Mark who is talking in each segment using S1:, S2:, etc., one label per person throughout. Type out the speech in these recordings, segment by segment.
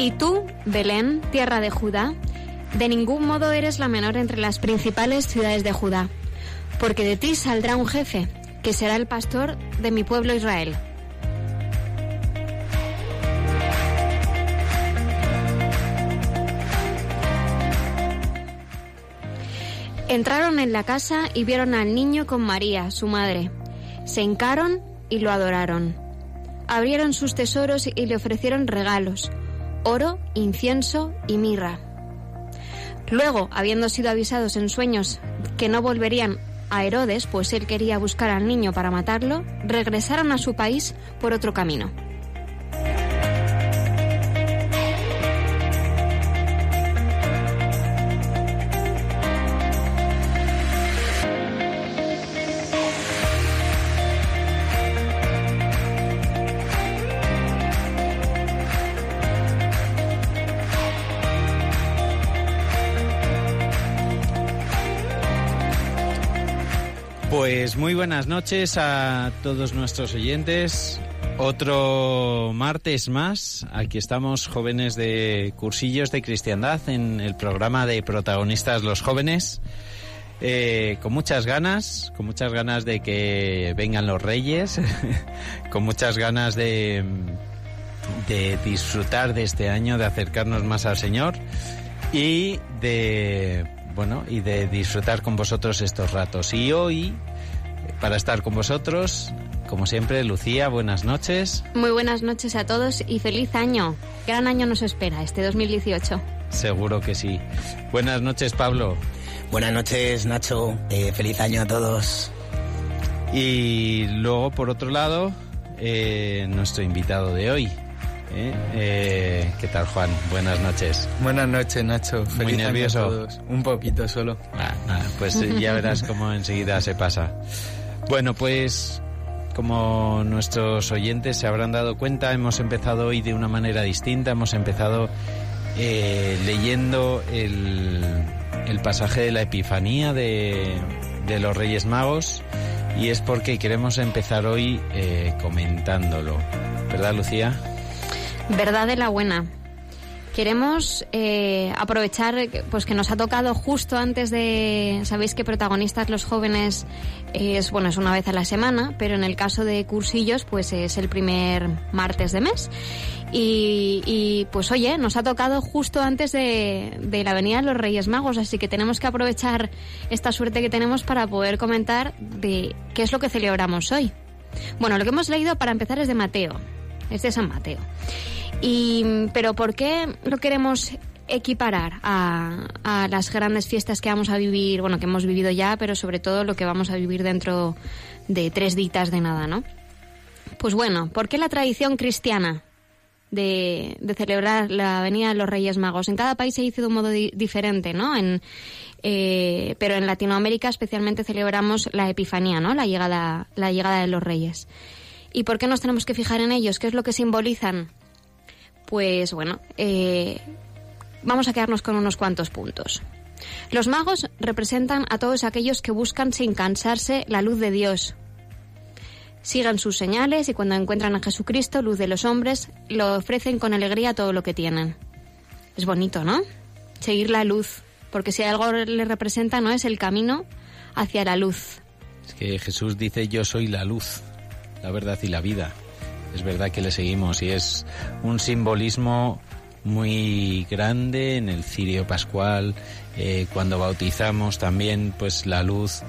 S1: Y tú, Belén, tierra de Judá, de ningún modo eres la menor entre las principales ciudades de Judá, porque de ti saldrá un jefe, que será el pastor de mi pueblo Israel. Entraron en la casa y vieron al niño con María, su madre. Se hincaron y lo adoraron. Abrieron sus tesoros y le ofrecieron regalos oro, incienso y mirra. Luego, habiendo sido avisados en sueños que no volverían a Herodes, pues él quería buscar al niño para matarlo, regresaron a su país por otro camino.
S2: Pues muy buenas noches a todos nuestros oyentes. Otro martes más. Aquí estamos jóvenes de cursillos de cristiandad en el programa de protagonistas los jóvenes. Eh, con muchas ganas, con muchas ganas de que vengan los reyes, con muchas ganas de, de disfrutar de este año, de acercarnos más al Señor y de bueno, y de disfrutar con vosotros estos ratos. Y hoy para estar con vosotros. como siempre, Lucía, buenas noches.
S1: Muy buenas noches a todos y feliz año. Gran año nos espera, este 2018.
S2: Seguro que sí. Buenas noches, Pablo.
S3: Buenas noches, Nacho. Eh, feliz año a todos.
S2: Y luego, por otro lado, eh, nuestro invitado de hoy. ¿eh? Eh, ¿Qué tal, Juan? Buenas noches.
S4: Buenas noches, Nacho. Feliz
S2: Muy
S4: año a
S2: nervioso.
S4: todos. Un poquito solo.
S2: Ah, ah, pues ya verás cómo enseguida se pasa. Bueno, pues como nuestros oyentes se habrán dado cuenta, hemos empezado hoy de una manera distinta. Hemos empezado eh, leyendo el, el pasaje de la Epifanía de, los Reyes Magos y es porque queremos empezar hoy eh, comentándolo. ¿Verdad, Lucía?
S1: Verdad de la buena. Queremos eh, aprovechar pues que nos ha tocado justo antes de sabéis que protagonistas los jóvenes es bueno es una vez a la semana pero en el caso de cursillos pues es el primer martes de mes. Y, y, pues oye nos ha tocado justo antes de, de la venida de los Reyes Magos así que tenemos que aprovechar esta suerte que tenemos para poder comentar de qué es lo que celebramos hoy. Bueno lo que hemos leído para empezar es de Mateo es de San Mateo. Y, pero ¿por qué lo queremos equiparar a, a, las grandes fiestas que vamos a vivir, bueno, que hemos vivido ya, pero sobre todo lo que vamos a vivir dentro de tres ditas de nada, ¿no? Pues bueno, ¿por qué la tradición cristiana de, de celebrar la venida de los Reyes Magos? En cada país se dice de un modo di diferente, ¿no? En, eh, pero en Latinoamérica especialmente celebramos la Epifanía, ¿no? La llegada, la llegada de los Reyes. ¿Y por qué nos tenemos que fijar en ellos? ¿Qué es lo que simbolizan? Pues bueno, eh, vamos a quedarnos con unos cuantos puntos. Los magos representan a todos aquellos que buscan sin cansarse la luz de Dios. Sigan sus señales y cuando encuentran a Jesucristo, luz de los hombres, lo ofrecen con alegría todo lo que tienen. Es bonito, ¿no? Seguir la luz, porque si algo le representa, ¿no? Es el camino hacia la luz.
S2: Es que Jesús dice, yo soy la luz, la verdad y la vida es verdad que le seguimos y es un simbolismo muy grande en el cirio pascual eh, cuando bautizamos también pues la luz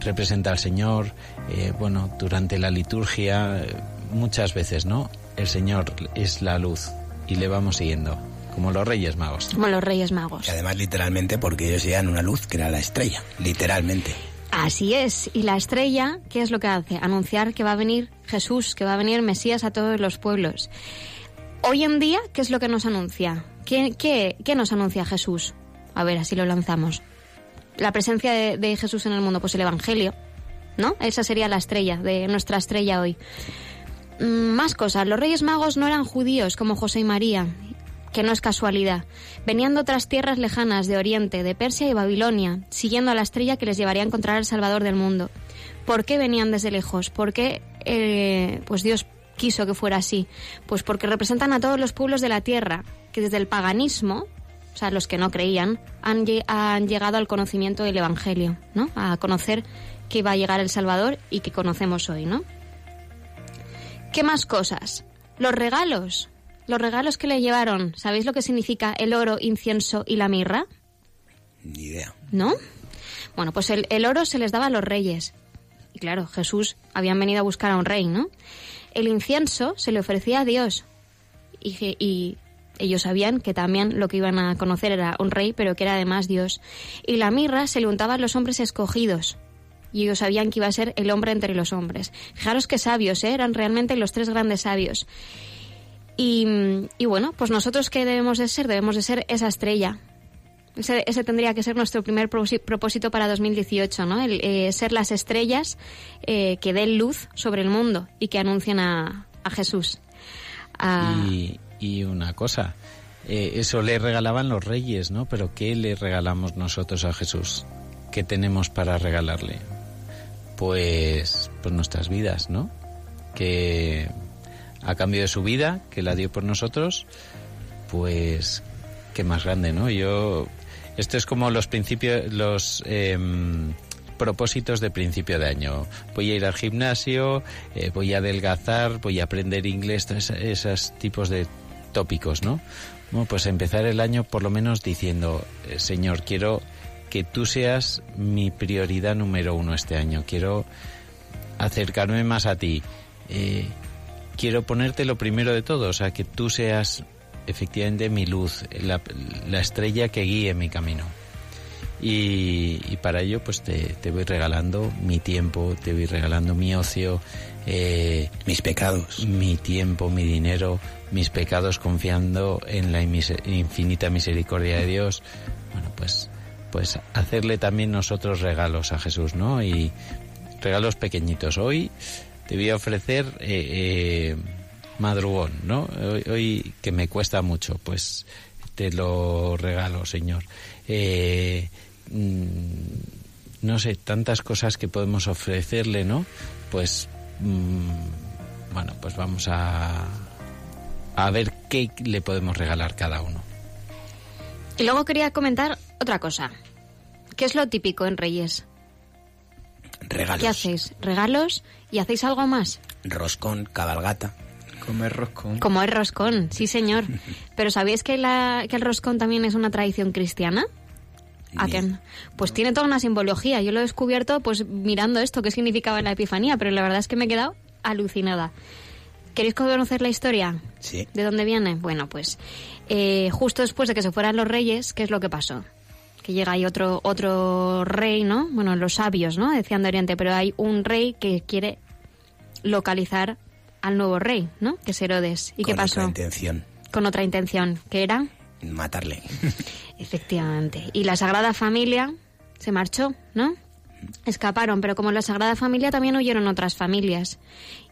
S2: representa al Señor eh, bueno durante la liturgia eh, muchas veces no el Señor es la luz y le vamos siguiendo como los Reyes Magos
S1: como los Reyes Magos
S3: y además literalmente porque ellos llegan una luz que era la estrella literalmente
S1: Así es. Y la estrella, ¿qué es lo que hace? Anunciar que va a venir Jesús, que va a venir Mesías a todos los pueblos. Hoy en día, ¿qué es lo que nos anuncia? ¿Qué, qué, qué nos anuncia Jesús? A ver, así lo lanzamos. La presencia de, Jesús en el mundo, pues el Evangelio, ¿no? Esa sería la estrella, de nuestra estrella hoy. Mm, más cosas. Los Reyes Magos no eran judíos como José y María, que no es casualidad. Venían de otras tierras lejanas, de Oriente, de Persia y Babilonia, siguiendo a la estrella que les llevaría a encontrar al Salvador del mundo. ¿Por qué venían desde lejos? ¿Por qué eh, pues Dios quiso que fuera así? Pues porque representan a todos los pueblos de la tierra, que desde el paganismo, o sea, los que no creían, han, han llegado al conocimiento del Evangelio, ¿no? A conocer que va a llegar el Salvador y que conocemos hoy, ¿no? ¿Qué más cosas? Los regalos. Los regalos que le llevaron, ¿sabéis lo que significa el oro, incienso y la mirra?
S3: Ni idea.
S1: ¿No? Bueno, pues el, el, oro se les daba a los reyes. Y claro, Jesús habían venido a buscar a un rey, ¿no? El incienso se le ofrecía a Dios. Y, ellos sabían que también lo que iban a conocer era un rey, pero que era además Dios. Y la mirra se le untaba a los hombres escogidos. Y ellos sabían que iba a ser el hombre entre los hombres. Fijaros qué sabios, ¿eh? eran realmente los tres grandes sabios. Y, y, bueno, pues nosotros qué debemos de ser? Debemos de ser esa estrella. Ese, tendría que ser nuestro primer propósito para 2018, ¿no? El, eh, ser las estrellas eh, que den luz sobre el mundo y que anuncien a, a Jesús.
S2: A... Y, y, una cosa, eh, eso le regalaban los reyes, ¿no? Pero ¿qué le regalamos nosotros a Jesús? ¿Qué tenemos para regalarle? Pues, pues nuestras vidas, ¿no? Que a cambio de su vida, que la dio por nosotros, pues qué más grande, ¿no? Yo, esto es como los principios, los eh, propósitos de principio de año. Voy a ir al gimnasio, eh, voy a adelgazar, voy a aprender inglés, esos, tipos de tópicos, ¿no? Bueno, pues empezar el año por lo menos diciendo, eh, Señor, quiero que tú seas mi prioridad número uno este año. Quiero acercarme más a ti. Eh, quiero ponerte lo primero de todo, o sea, que tú seas efectivamente mi luz, la, la estrella que guíe mi camino. Y, y para ello, pues te, te, voy regalando mi tiempo, te voy regalando mi ocio,
S3: eh, mis pecados,
S2: mi tiempo, mi dinero, mis pecados, confiando en la infinita misericordia de Dios. Bueno, pues, pues hacerle también nosotros regalos a Jesús, ¿no? Y regalos pequeñitos. Hoy te voy a ofrecer eh, eh, madrugón, ¿no? Hoy, hoy, que me cuesta mucho, pues te lo regalo, Señor. Eh, mm, no sé, tantas cosas que podemos ofrecerle, ¿no? Pues, mm, bueno, pues vamos a, a ver qué le podemos regalar cada uno.
S1: Y luego quería comentar otra cosa. ¿Qué es lo típico en Reyes?
S3: Regalos.
S1: ¿Qué hacéis? ¿Regalos? ¿Y hacéis algo más?
S3: Roscón, cabalgata.
S4: Comer roscón.
S1: Como es roscón, sí señor. Pero ¿sabéis que, la, que el roscón también es una tradición cristiana? ¿A qué? Pues tiene toda una simbología. Yo lo he descubierto pues mirando esto, qué significaba la Epifanía, pero la verdad es que me he quedado alucinada. ¿Queréis conocer la historia?
S3: Sí.
S1: ¿De dónde viene? Bueno, pues eh, justo después de que se fueran los reyes, ¿qué es lo que pasó? Que llega ahí otro, otro rey, ¿no? Bueno, los sabios, ¿no? Decían de Oriente, pero hay un rey que quiere localizar al nuevo rey, ¿no? Que es Herodes. ¿Y
S3: Con
S1: qué pasó?
S3: otra intención.
S1: Con otra intención, que era
S3: Matarle.
S1: Efectivamente. Y la Sagrada Familia se marchó, ¿no? Escaparon, pero como la Sagrada Familia también huyeron otras familias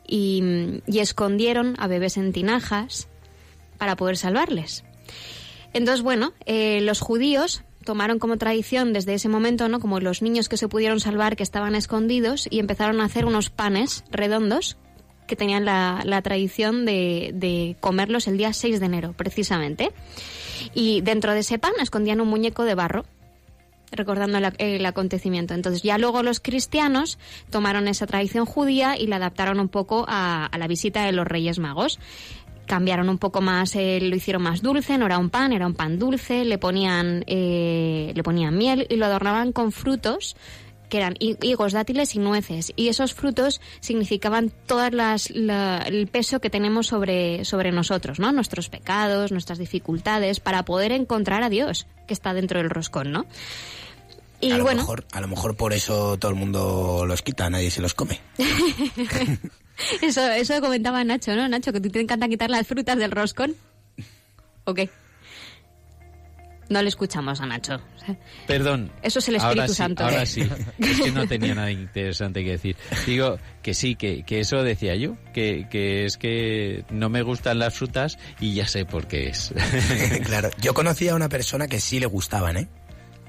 S1: y, y escondieron a bebés en tinajas para poder salvarles. Entonces, bueno, eh, los judíos tomaron como tradición desde ese momento, ¿no? Como los niños que se pudieron salvar, que estaban escondidos, y empezaron a hacer unos panes redondos que tenían la, la tradición de, de, comerlos el día 6 de enero, precisamente. Y dentro de ese pan escondían un muñeco de barro, recordando el, acontecimiento. Entonces ya luego los cristianos tomaron esa tradición judía y la adaptaron un poco a, a la visita de los Reyes Magos. Cambiaron un poco más, eh, lo hicieron más dulce, no era un pan, era un pan dulce, le ponían, eh, le ponían miel y lo adornaban con frutos que eran higos, dátiles y nueces. Y esos frutos significaban las, la, el peso que tenemos sobre, sobre nosotros, ¿no? Nuestros pecados, nuestras dificultades, para poder encontrar a Dios, que está dentro del roscón, ¿no?
S3: Y a lo bueno. Mejor, a lo mejor por eso todo el mundo los quita, nadie se los come.
S1: eso, eso comentaba Nacho, ¿no? Nacho, que te encanta quitar las frutas del roscón. ¿O qué? No le escuchamos a Nacho.
S2: Perdón.
S1: Eso es el Espíritu
S2: ahora sí,
S1: Santo.
S2: Ahora sí. Es que no tenía nada interesante que decir. Digo que sí, que, que eso decía yo, que, que, es que no me gustan las frutas y ya sé por qué es.
S3: claro, yo conocí a una persona que sí le gustaban, ¿eh?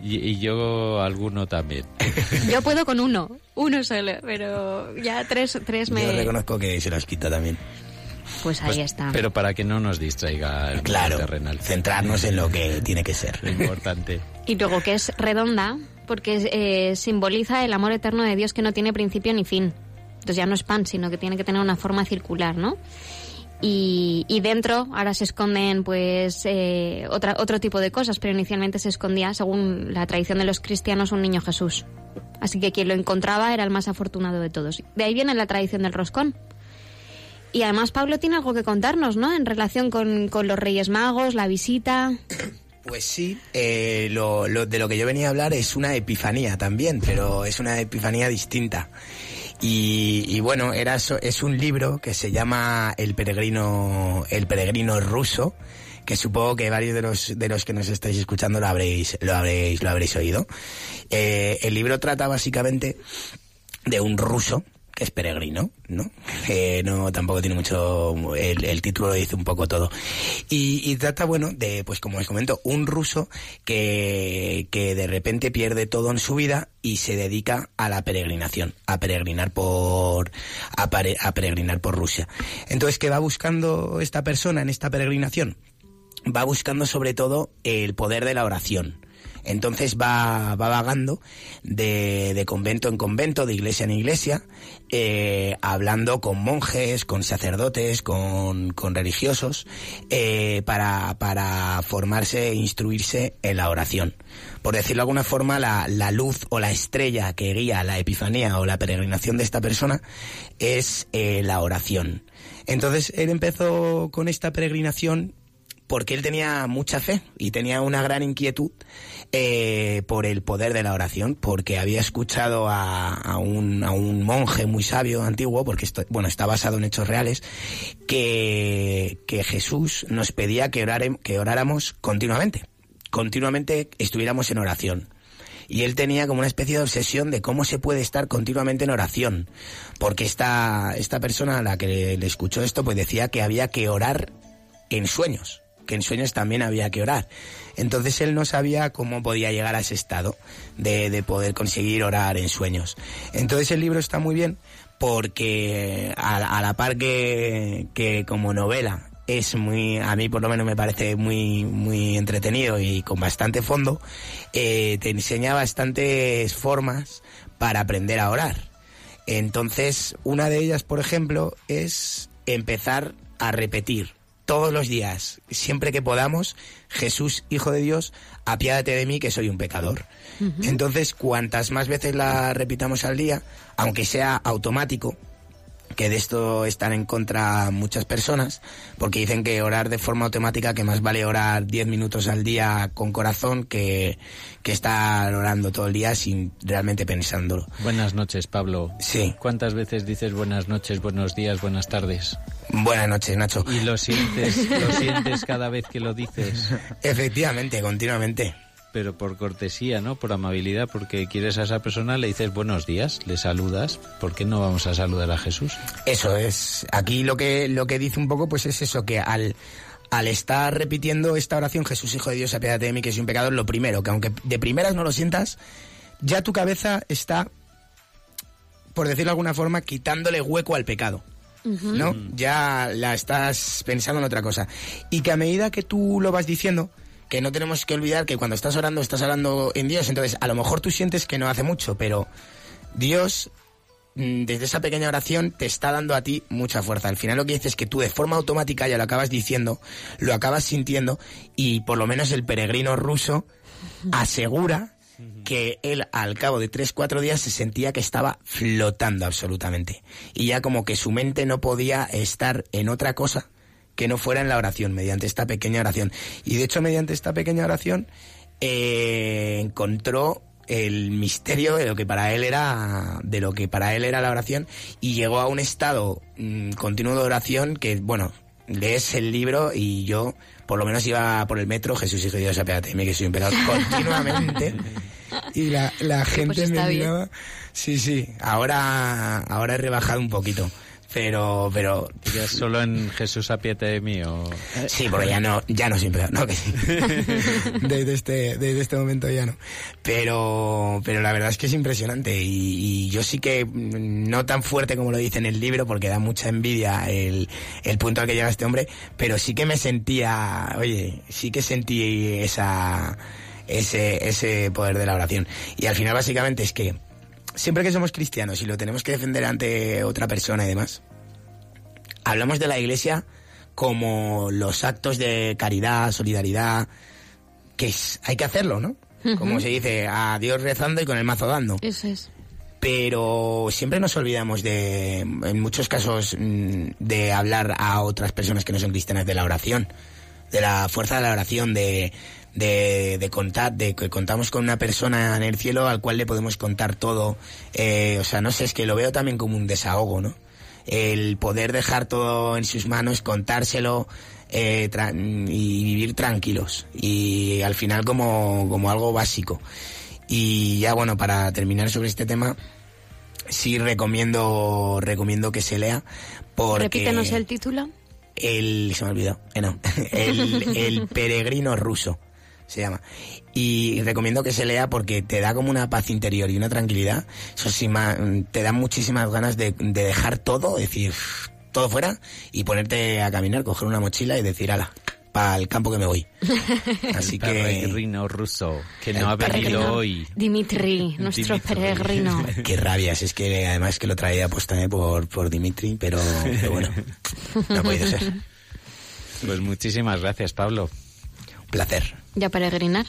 S2: Y, y yo alguno también.
S1: Yo puedo con uno, uno solo, pero ya tres, tres me...
S3: Yo reconozco que se las quita también.
S1: Pues ahí pues, está.
S2: Pero para que no nos distraiga el
S3: claro,
S2: terrenal.
S3: Centrarnos en lo que tiene que ser.
S2: Lo importante.
S1: Y luego que es redonda, porque eh, simboliza el amor eterno de Dios que no tiene principio ni fin. Entonces ya no es pan, sino que tiene que tener una forma circular, ¿no? Y, y dentro ahora se esconden pues eh, otra, otro tipo de cosas, pero inicialmente se escondía, según la tradición de los cristianos, un niño Jesús. Así que quien lo encontraba era el más afortunado de todos. De ahí viene la tradición del roscón. Y además Pablo tiene algo que contarnos, ¿no? En relación con, con los Reyes Magos, la visita.
S3: Pues sí, eh, lo, de lo que yo venía a hablar es una epifanía también, pero es una epifanía distinta. Y, bueno, era es un libro que se llama El peregrino, el peregrino ruso, que supongo que varios de los de los que nos estáis escuchando lo habréis lo habréis lo habréis oído. Eh, el libro trata básicamente de un ruso es peregrino, ¿no? No, tampoco tiene mucho, el, título lo dice un poco todo. Y, trata, bueno, de, pues como os comento, un ruso que, que de repente pierde todo en su vida y se dedica a la peregrinación, a peregrinar por, a, a peregrinar por Rusia. Entonces, ¿qué va buscando esta persona en esta peregrinación? Va buscando sobre todo el poder de la oración Entonces va, va vagando de, de convento en convento, de iglesia en iglesia, eh, hablando con monjes, con sacerdotes, con, con religiosos, eh, para, para formarse e instruirse en la oración. Por decirlo de alguna forma, la, la luz o la estrella que guía la epifanía o la peregrinación de esta persona es eh, la oración. Entonces él empezó con esta peregrinación porque él tenía mucha fe y tenía una gran inquietud eh, por el poder de la oración, porque había escuchado a, un, a un monje muy sabio antiguo, porque esto, bueno, está basado en hechos reales, que, que Jesús nos pedía que, orare, que oráramos continuamente, continuamente estuviéramos en oración y él tenía como una especie de obsesión de cómo se puede estar continuamente en oración, porque esta, esta persona a la que le, le escuchó esto pues decía que había que orar en sueños, que en sueños también había que orar. Entonces él no sabía cómo podía llegar a ese estado de, de poder conseguir orar en sueños. Entonces el libro está muy bien porque a, la par que, que como novela es muy, a mí por lo menos me parece muy, muy entretenido y con bastante fondo, eh, te enseña bastantes formas para aprender a orar. Entonces, una de ellas, por ejemplo, es empezar a repetir todos los días, siempre que podamos, Jesús, Hijo de Dios, apiádate de mí que soy un pecador. Uh -huh. Entonces, cuantas más veces la repitamos al día, aunque sea automático, que de esto están en contra muchas personas, porque dicen que orar de forma automática, que más vale orar 10 minutos al día con corazón que, que estar orando todo el día sin realmente pensándolo.
S2: Buenas noches, Pablo.
S3: Sí.
S2: ¿Cuántas veces dices buenas noches, buenos días, buenas tardes?
S3: Buenas noches, Nacho.
S2: ¿Y lo sientes, lo sientes cada vez que lo dices?
S3: Efectivamente, continuamente
S2: pero por cortesía, ¿no? Por amabilidad, porque quieres a esa persona, le dices buenos días, le saludas. ¿Por qué no vamos a saludar a Jesús?
S3: Eso es. Aquí lo que, lo que dice un poco, pues es eso, que al, al estar repitiendo esta oración, Jesús, Hijo de Dios, apiádate de mí, que soy un pecador, lo primero, que aunque de primeras no lo sientas, ya tu cabeza está, por decirlo de alguna forma, quitándole hueco al pecado. Uh -huh. ¿No? Ya la estás pensando en otra cosa. Y que a medida que tú lo vas diciendo, que no tenemos que olvidar que cuando estás orando, estás orando en Dios. Entonces, a lo mejor tú sientes que no hace mucho, pero Dios, mm, desde esa pequeña oración, te está dando a ti mucha fuerza. Al final lo que dices es que tú de forma automática ya lo acabas diciendo, lo acabas sintiendo, y por lo menos el peregrino ruso asegura que él al cabo de tres, cuatro días se sentía que estaba flotando absolutamente. Y ya como que su mente no podía estar en otra cosa que no fuera en la oración, mediante esta pequeña oración. Y de hecho, mediante esta pequeña oración, eh, encontró el misterio de lo que para él era de lo que para él era la oración y llegó a un estado mmm, continuo de oración que bueno lees el libro y yo por lo menos iba por el metro Jesús hijo de Dios apégate que soy un pecador continuamente y la, la gente pues me miraba bien. sí sí ahora ahora he rebajado un poquito pero pero
S2: ya solo en Jesús apiete de mí o
S3: sí porque ya no ya no siempre no que sí. Desde este desde este momento ya no. Pero pero la verdad es que es impresionante y, y, yo sí que no tan fuerte como lo dice en el libro porque da mucha envidia el, el punto al que llega este hombre pero sí que me sentía oye sí que sentí esa ese ese poder de la oración. Y al final básicamente es que siempre que somos cristianos y lo tenemos que defender ante otra persona y demás, hablamos de la iglesia como los actos de caridad, solidaridad, que es, hay que hacerlo, ¿no? Uh -huh. Como se dice, a Dios rezando y con el mazo dando.
S1: Eso es.
S3: Pero siempre nos olvidamos de, en muchos casos, mm, de hablar a otras personas que no son cristianas de la oración, de la fuerza de la oración, de, de, de, contar, de que contamos con una persona en el cielo al cual le podemos contar todo. Eh, o sea, no sé, es que lo veo también como un desahogo, ¿no? El poder dejar todo en sus manos, contárselo eh, y vivir tranquilos. Y al final como, como algo básico. Y ya bueno, para terminar sobre este tema, sí recomiendo, recomiendo que se lea. Porque
S1: Repítenos el título.
S3: El, se me olvidó, eh, no, el, el peregrino ruso se llama. Y recomiendo que se lea porque te da como una paz interior y una tranquilidad. Eso sí, te da muchísimas ganas de, de dejar todo, decir todo fuera y ponerte a caminar, coger una mochila y decir, ala, para el campo que me voy. Así que...
S2: Peregrino ruso, que no ha venido hoy.
S1: Dimitri, nuestro
S2: Dimitri.
S1: peregrino.
S3: Qué rabias, es que además que lo traía pues también por, por Dimitri, pero, pero bueno, no ha podido ser. Un
S2: Pues muchísimas gracias, Pablo.
S3: placer.
S1: ¿Ya peregrinar?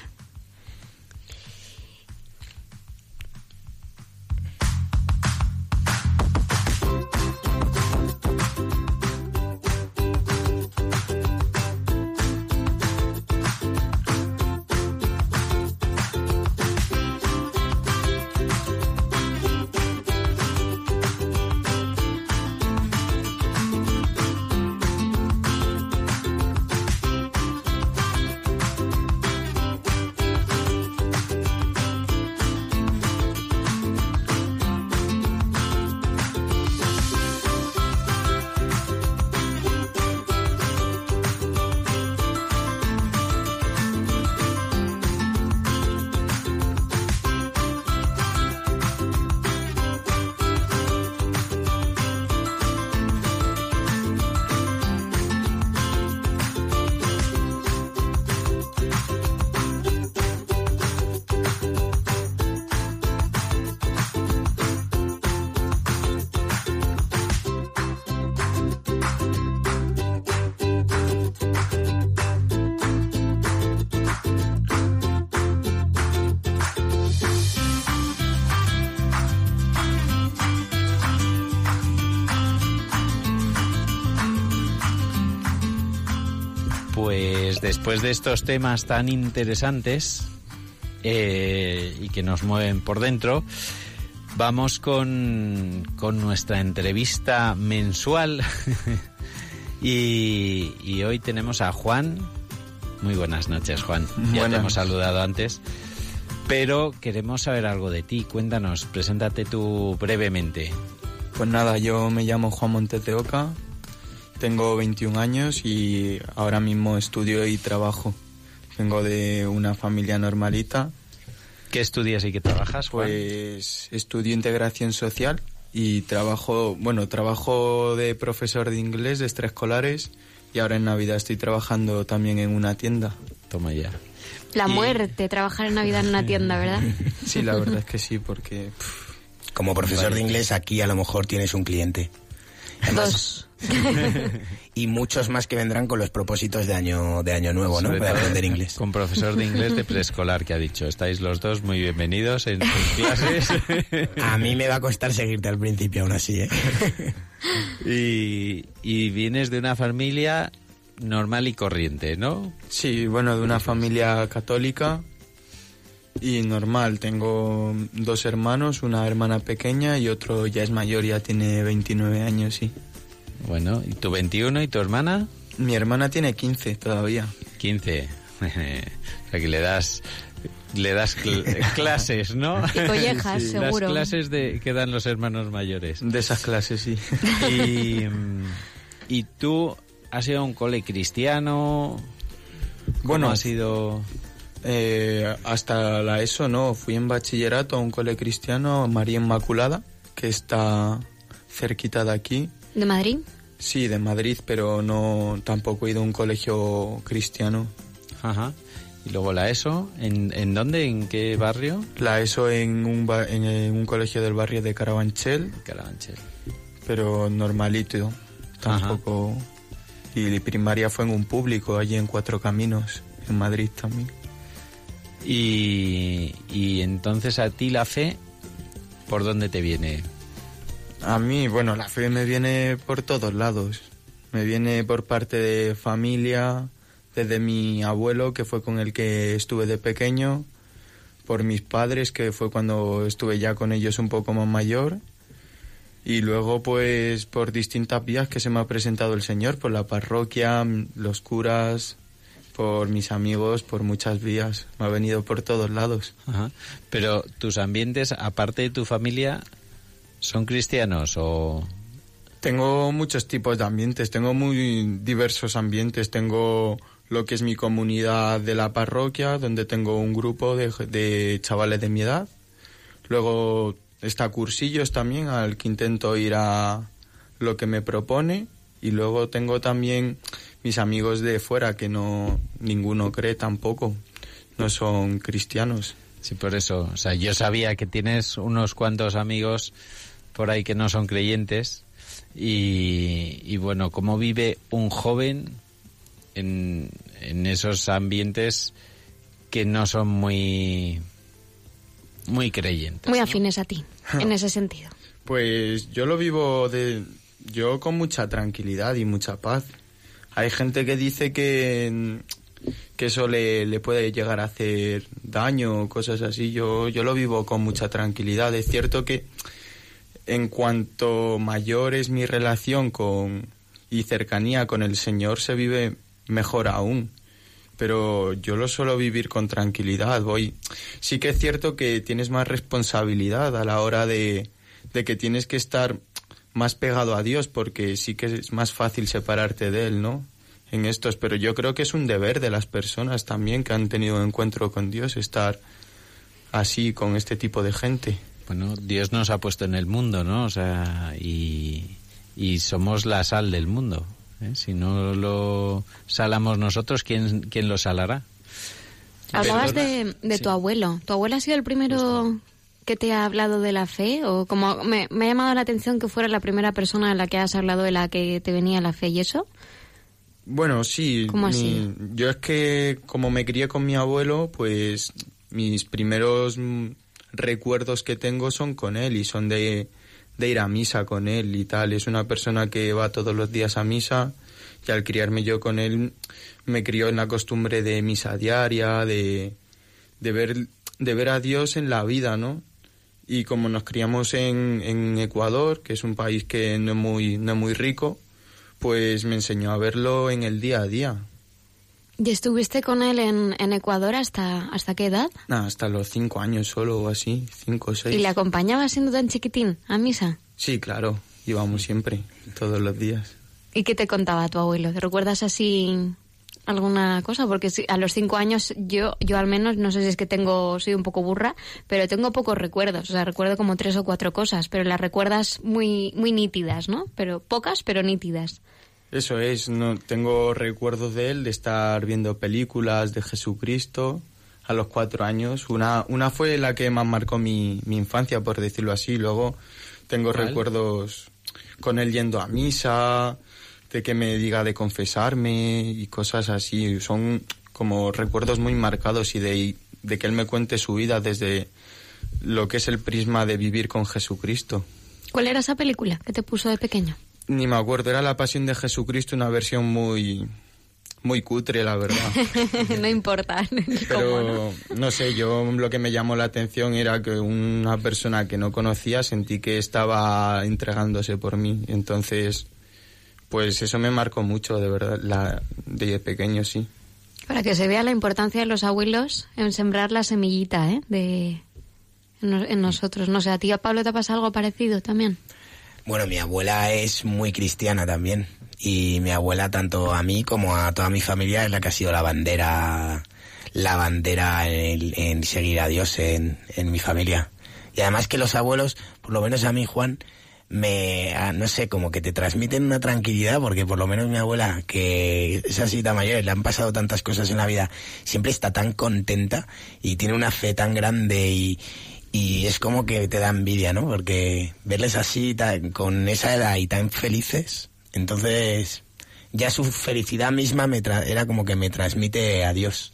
S2: Después de estos temas tan interesantes eh, y que nos mueven por dentro, vamos con, con nuestra entrevista mensual. y, y hoy tenemos a Juan. Muy buenas noches, Juan. Ya te hemos saludado antes. Pero queremos saber algo de ti. Cuéntanos, preséntate tú brevemente.
S4: Pues nada, yo me llamo Juan Montes de Oca, tengo 21 años y ahora mismo estudio y trabajo. Vengo de una familia normalita,
S2: ¿Qué estudias y qué trabajas, Juan?
S4: pues estudio integración social y trabajo, bueno, trabajo de profesor de inglés de extraescolares y ahora en Navidad estoy trabajando también en una tienda.
S2: Toma ya.
S1: La
S2: Y-
S1: muerte, trabajar en Navidad en una tienda, ¿verdad?
S4: Sí, la verdad es que sí, porque pff,
S3: Como profesor de inglés aquí a lo mejor tienes un cliente.
S1: Dos.
S3: Y muchos más que vendrán con los propósitos de año, de año nuevo, ¿no?
S2: Sobre
S3: Para aprender inglés.
S2: Con profesor de inglés de preescolar que ha dicho, estáis los dos muy bienvenidos en sus clases.
S3: A mí me va a costar seguirte al principio aún así, ¿eh?
S2: y, y vienes de una familia normal y corriente, ¿no?
S4: Sí, bueno, de una familia católica y normal. Tengo dos hermanos, una hermana pequeña y otro ya es mayor, ya tiene 29 años, sí.
S2: Bueno, ¿y tu 21 y tu hermana?
S4: Mi hermana tiene 15 todavía.
S2: 15. o sea que le das le das cl- clases, ¿no?
S1: Y collejas,
S2: Las
S1: seguro.
S2: clases de, que dan los hermanos mayores.
S4: De esas clases, sí.
S2: Y, y tú has ido a un cole cristiano. ¿Cómo
S4: Bueno,
S2: ha sido
S4: Eh, hasta la ESO no, fui en bachillerato a un cole cristiano, María Inmaculada, que está cerquita de aquí.
S1: ¿De Madrid?
S4: Sí, de Madrid, pero no tampoco he ido a un colegio cristiano.
S2: Ajá. Y luego la ESO, ¿en, en dónde? ¿En qué barrio?
S4: La ESO en un, ba- en un colegio del barrio de Carabanchel,
S2: Carabanchel.
S4: pero normalito. Tampoco. Y la primaria fue en un público, allí en Cuatro Caminos, en Madrid también.
S2: Y, y entonces a ti la fe, ¿por dónde te viene?
S4: A mí, bueno, la fe me viene por todos lados. Me viene por parte de familia, desde mi abuelo, que fue con el que estuve de pequeño, por mis padres, que fue cuando estuve ya con ellos un poco más mayor, y luego pues por distintas vías que se me ha presentado el Señor, por la parroquia, los curas, por mis amigos, por muchas vías. Me ha venido por todos lados.
S2: Pero tus ambientes, aparte de tu familia, ¿son cristianos o...?
S4: Tengo muchos tipos de ambientes, tengo muy diversos ambientes. Tengo lo que es mi comunidad de la parroquia, donde tengo un grupo de, de chavales de mi edad. Luego está cursillos también, al que intento ir a lo que me propone. Y luego tengo también mis amigos de fuera, que no ninguno cree tampoco, no son cristianos.
S2: Sí, por eso. O sea, yo sabía que tienes unos cuantos amigos por ahí que no son creyentes. Y, y bueno, ¿cómo vive un joven en, en esos ambientes que no son muy, muy creyentes?
S1: Muy
S2: ¿no?
S1: afines a ti, en ese sentido.
S4: Pues yo lo vivo de yo con mucha tranquilidad y mucha paz. Hay gente que dice que, que eso le, le puede llegar a hacer daño o cosas así. Yo, yo lo vivo con mucha tranquilidad. Es cierto que en cuanto mayor es mi relación con y cercanía con el Señor se vive mejor aún. Pero yo lo suelo vivir con tranquilidad. Voy. Sí que es cierto que tienes más responsabilidad a la hora de, de que tienes que estar más pegado a Dios porque sí que es más fácil separarte de Él, ¿no? En estos, pero yo creo que es un deber de las personas también que han tenido encuentro con Dios estar así con este tipo de gente.
S2: Bueno, Dios nos ha puesto en el mundo, ¿no? O sea, y, y somos la sal del mundo. ¿eh? Si no lo salamos nosotros, ¿quién, quién lo salará?
S1: Hablabas de, de tu abuelo. ¿Tu abuelo ha sido el primero que te ha hablado de la fe? O como me, me ha llamado la atención que fuera la primera persona en la que has hablado de la que te venía la fe y eso.
S4: Bueno, sí.
S1: ¿Cómo
S4: mi-
S1: así?
S4: yo es que como me crié con mi abuelo, pues mis primeros recuerdos que tengo son con él y son de, de ir a misa con él y tal. Es una persona que va todos los días a misa y al criarme yo con él me crió en la costumbre de misa diaria, de, de, ver, de ver a Dios en la vida, ¿no? Y como nos criamos en, en Ecuador, que es un país que no es muy, no es muy rico, pues me enseñó a verlo en el día a día.
S1: ¿Y estuviste con él en, en Ecuador hasta, hasta qué edad?
S4: Nada, hasta los cinco años solo o así, cinco o seis.
S1: ¿Y le acompañabas siendo tan chiquitín a misa?
S4: Sí, claro, íbamos siempre, todos los días.
S1: ¿Y qué te contaba tu abuelo? ¿Te recuerdas así alguna cosa? Porque a los cinco años yo, yo al menos, no sé si es que tengo, soy un poco burra, pero tengo pocos recuerdos. O sea, recuerdo como tres o cuatro cosas, pero las recuerdas muy, muy nítidas, ¿no? Pero pocas, pero nítidas.
S4: Eso es, no tengo recuerdos de él, de estar viendo películas de Jesucristo a los cuatro años. Una, una fue la que más marcó mi, mi infancia, por decirlo así. Luego tengo
S2: ¿Cuál?
S4: recuerdos con él yendo a misa, de que me diga de confesarme y cosas así. Son como recuerdos muy marcados y de, de que él me cuente su vida desde lo que es el prisma de vivir con Jesucristo.
S1: ¿Cuál era esa película que te puso de pequeño?
S4: Ni me acuerdo, era La Pasión de Jesucristo, una versión muy muy cutre, la verdad.
S1: no importa. ¿Cómo no?
S4: Pero no sé, yo lo que me llamó la atención era que una persona que no conocía sentí que estaba entregándose por mí. Entonces, pues eso me marcó mucho, de verdad, la, de pequeño, sí.
S1: Para que se vea la importancia de los abuelos en sembrar la semillita, ¿eh? De, en, en nosotros. No sé, ¿a ti, a Pablo, te pasa algo parecido también?
S3: Bueno, mi abuela es muy cristiana también. Y mi abuela, tanto a mí como a toda mi familia, es la que ha sido la bandera, la bandera en, seguir a Dios en, en mi familia. Y además que los abuelos, por lo menos a mí, Juan, me, ah, no sé, como que te transmiten una tranquilidad, porque por lo menos mi abuela, que es así tan mayor, le han pasado tantas cosas en la vida, siempre está tan contenta y tiene una fe tan grande y, y es como que te da envidia, ¿no? Porque verles así, tan- con esa edad y tan felices, entonces ya su felicidad misma me tra- era como que me transmite a Dios.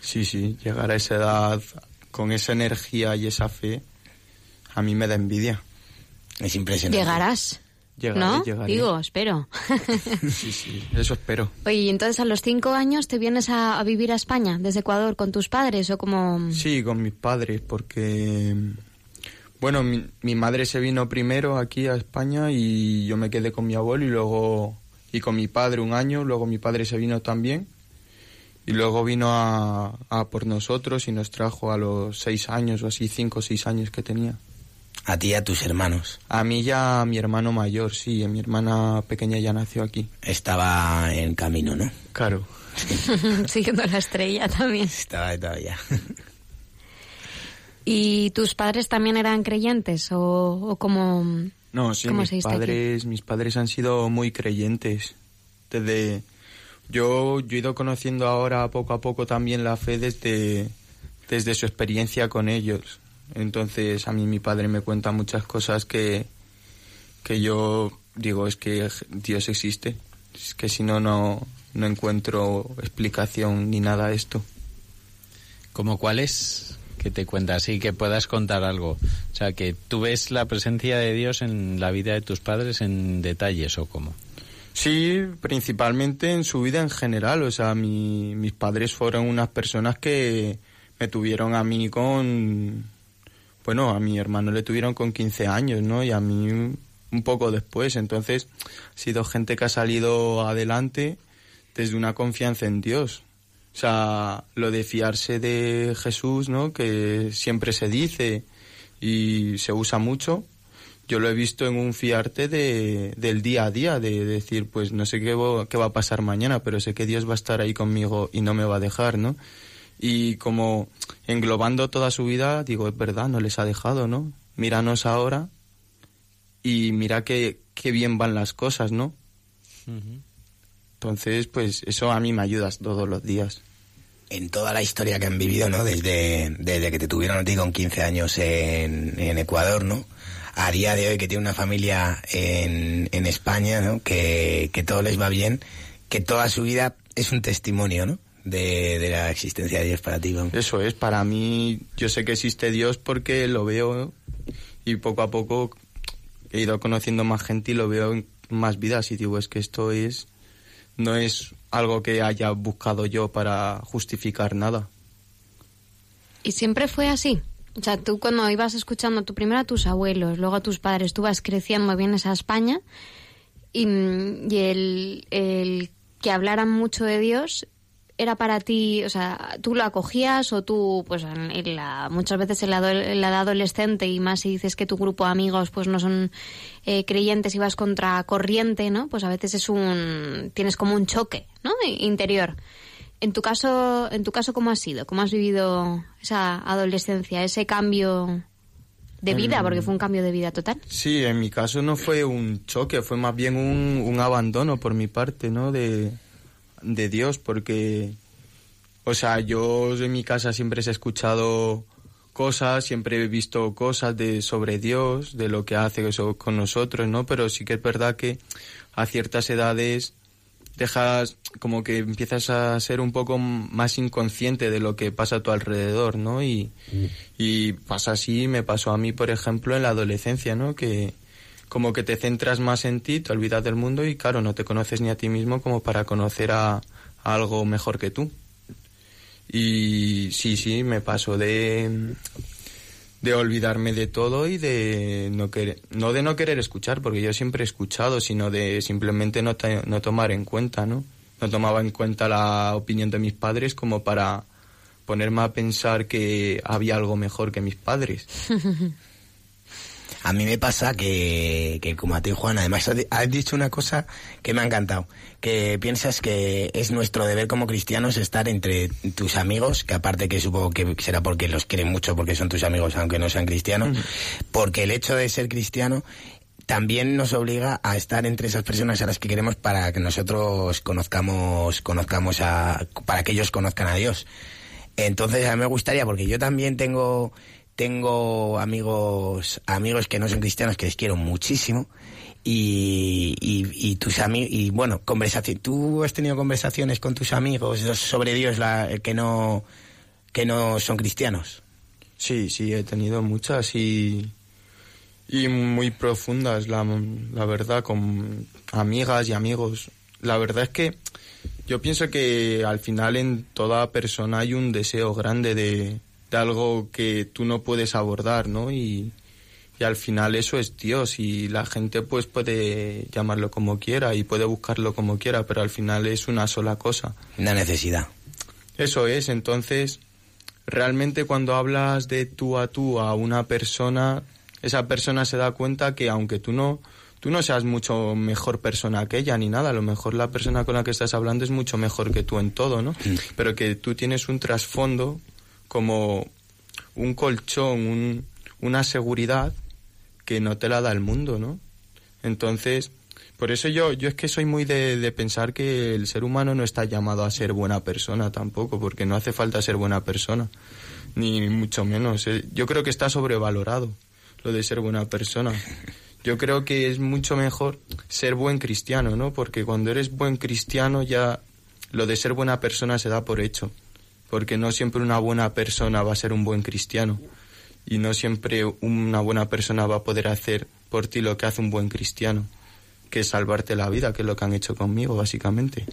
S4: Sí, sí, llegar a esa edad con esa energía y esa fe, a mí me da envidia.
S3: Es impresionante.
S1: Llegarás.
S4: Llegaré,
S1: ¿No?
S4: llegaré.
S1: Digo, espero.
S4: Sí, sí, eso espero.
S1: Oye, y entonces a los cinco años te vienes a, a vivir a España, desde Ecuador, con tus padres o como...
S4: Sí, con mis padres, porque bueno, mi, mi madre se vino primero aquí a España y yo me quedé con mi abuelo y luego y con mi padre un año, luego mi padre se vino también y luego vino a, a por nosotros y nos trajo a los seis años o así, cinco o seis años que tenía.
S3: A ti y a tus hermanos.
S4: A mí ya a mi hermano mayor, sí, mi hermana pequeña ya nació aquí.
S3: Estaba en camino, ¿no?
S4: Claro.
S1: Siguiendo la estrella también.
S3: Estaba todavía.
S1: ¿Y tus padres también eran creyentes o, o como...
S4: No, sí,
S1: ¿Cómo
S4: mis
S1: aquí?
S4: padres, mis padres han sido muy creyentes. Desde, Yo, yo he ido conociendo ahora poco a poco también la fe desde, desde su experiencia con ellos. Entonces a mí mi padre me cuenta muchas cosas que, que yo digo, es que Dios existe. Es que si no, no, no encuentro explicación ni nada a esto.
S2: ¿Como cuáles? Que te cuentas y que puedas contar algo. O sea, que tú ves la presencia de Dios en la vida de tus padres en detalles o cómo.
S4: Sí, principalmente en su vida en general. O sea, mi, mis padres fueron unas personas que me tuvieron a mí con... Bueno, a mi hermano le tuvieron con 15 años, ¿no? Y a mí un poco después. Entonces, ha sido gente que ha salido adelante desde una confianza en Dios. O sea, lo de fiarse de Jesús, ¿no? Que siempre se dice y se usa mucho. Yo lo he visto en un fiarte de, del día a día, de decir, pues no sé qué, qué va a pasar mañana, pero sé que Dios va a estar ahí conmigo y no me va a dejar, ¿no? Y como englobando toda su vida, digo, es verdad, no les ha dejado, ¿no? Míranos ahora y mira qué, qué bien van las cosas, ¿no? Entonces, pues eso a mí me ayuda todos los días.
S3: En toda la historia que han vivido, ¿no? Desde, desde que te tuvieron a ti con 15 años en, en Ecuador, ¿no? A día de hoy que tiene una familia en, en España, ¿no? Que, que todo les va bien, que toda su vida es un testimonio, ¿no? De, de, la existencia de Dios para ti. ¿no?
S4: Eso es, para mí, yo sé que existe Dios porque lo veo y poco a poco he ido conociendo más gente y lo veo en más vidas y digo, es que esto es no es algo que haya buscado yo para justificar nada.
S1: ¿Y siempre fue así? O sea, tú cuando ibas escuchando tu primero a tus abuelos, luego a tus padres, tú vas creciendo, vienes a España y, y el, el que hablaran mucho de Dios era para ti, o sea, tú lo acogías o tú, pues en la, muchas veces en la, en la edad adolescente y más si dices que tu grupo de amigos pues no son eh, creyentes y vas contra corriente, ¿no? Pues a veces es un, tienes como un choque, ¿no? Interior. En tu caso, en tu caso, ¿cómo has sido? ¿Cómo has vivido esa adolescencia, ese cambio de vida, porque fue un cambio de vida total?
S4: Sí, en mi caso no fue un choque, fue más bien un, un abandono por mi parte, ¿no? De, de Dios, porque, o sea, yo en mi casa siempre he escuchado cosas, siempre he visto cosas de sobre Dios, de lo que hace eso con nosotros, ¿no? Pero sí que es verdad que a ciertas edades dejas como que empiezas a ser un poco más inconsciente de lo que pasa a tu alrededor, ¿no? Y, y pasa así, me pasó a mí, por ejemplo, en la adolescencia, ¿no? Que, como que te centras más en ti, te olvidas del mundo y claro, no te conoces ni a ti mismo como para conocer a, algo mejor que tú. Y sí, sí, me paso de, de olvidarme de todo y de no querer, no de no querer escuchar, porque yo siempre he escuchado, sino de simplemente no, no tomar en cuenta, ¿no? No tomaba en cuenta la opinión de mis padres como para ponerme a pensar que había algo mejor que mis padres.
S3: A mí me pasa que, que como a ti, Juan, además has dicho una cosa que me ha encantado, que piensas que es nuestro deber como cristianos estar entre tus amigos, que aparte que supongo que será porque los quieren mucho, porque son tus amigos, aunque no sean cristianos, porque el hecho de ser cristiano también nos obliga a estar entre esas personas a las que queremos para que nosotros conozcamos, conozcamos a, para que ellos conozcan a Dios. Entonces a mí me gustaría, porque yo también tengo tengo amigos amigos que no son cristianos que les quiero muchísimo y, y, y tus amigos y bueno conversación tú has tenido conversaciones con tus amigos sobre Dios la, que no que no son cristianos
S4: sí sí he tenido muchas y y muy profundas la, la verdad con amigas y amigos. La verdad es que yo pienso que al final en toda persona hay un deseo grande de de algo que tú no puedes abordar, ¿no? Y, y al final eso es Dios y la gente pues puede llamarlo como quiera y puede buscarlo como quiera, pero al final es una sola cosa.
S3: Una necesidad.
S4: Eso es, entonces realmente cuando hablas de tú a tú a una persona, esa persona se da cuenta que aunque tú no tú no seas mucho mejor persona que ella ni nada, a lo mejor la persona con la que estás hablando es mucho mejor que tú en todo, ¿no? Mm. Pero que tú tienes un trasfondo como un colchón, un, una seguridad que no te la da el mundo, ¿no? Entonces, Por eso yo, yo es que soy muy de, de pensar que el ser humano no está llamado a ser buena persona tampoco, porque no hace falta ser buena persona, ni mucho menos. Eh, Yo creo que está sobrevalorado lo de ser buena persona. Yo creo que es mucho mejor ser buen cristiano, ¿no? Porque cuando eres buen cristiano ya lo de ser buena persona se da por hecho. Porque no siempre una buena persona va a ser un buen cristiano. Y no siempre una buena persona va a poder hacer por ti lo que hace un buen cristiano. Que es salvarte la vida, que es lo que han hecho conmigo, básicamente.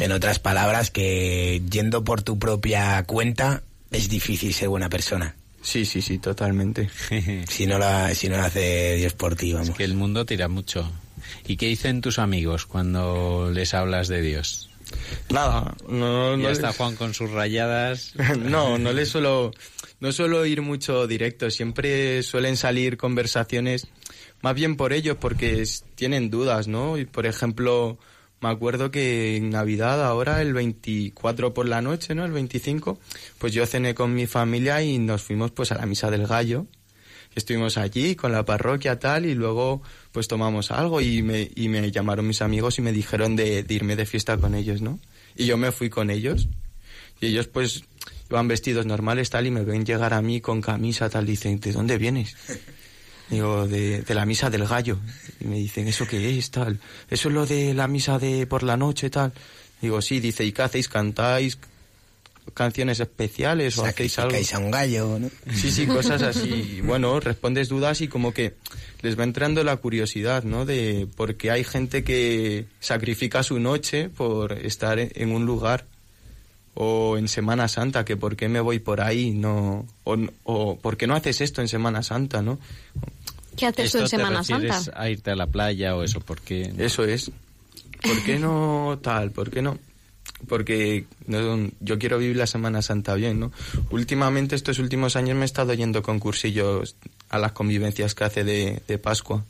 S3: En otras palabras, que yendo por tu propia cuenta es difícil ser buena persona.
S4: Sí, sí, sí, totalmente.
S3: Si no la, si no la hace Dios por ti, vamos.
S2: que el mundo tira mucho. ¿Y qué dicen tus amigos cuando les hablas de Dios?
S4: Nada, no, no
S2: ya está Juan con sus rayadas.
S4: no, no le suelo, no suelo ir mucho directo. Siempre suelen salir conversaciones, más bien por ellos, porque tienen dudas, ¿no? Y por ejemplo, me acuerdo que en Navidad, ahora el 24 por la noche, ¿no? El 25, pues yo cené con mi familia y nos fuimos pues a la misa del gallo. Estuvimos allí con la parroquia tal y luego pues tomamos algo y me, y me llamaron mis amigos y me dijeron de, de irme de fiesta con ellos, ¿no? Y yo me fui con ellos y ellos pues iban vestidos normales tal y me ven llegar a mí con camisa tal, dicen, ¿de dónde vienes? Digo, de, de la misa del gallo. Y me dicen, ¿eso qué es tal? ¿Eso es lo de la misa de por la noche tal? Digo, sí, dice, ¿y qué hacéis? ¿Cantáis canciones especiales o hacéis algo?
S3: A un gallo, ¿no?
S4: Sí, sí, cosas así. Bueno, respondes dudas y como que les va entrando la curiosidad, ¿no? De porque hay gente que sacrifica su noche por estar en un lugar o en Semana Santa, que por qué me voy por ahí, no o, o por qué no haces esto en Semana Santa, ¿no?
S1: ¿Qué haces tú
S2: ¿Esto
S1: en
S2: te
S1: Semana
S2: refieres
S1: Santa?
S2: a irte a la playa o eso? Porque
S4: Eso es. ¿Por qué no tal? ¿Por qué no? Porque no- yo quiero vivir la Semana Santa bien, ¿no? Últimamente, estos últimos años me he estado yendo con cursillos a las convivencias que hace de, de Pascua.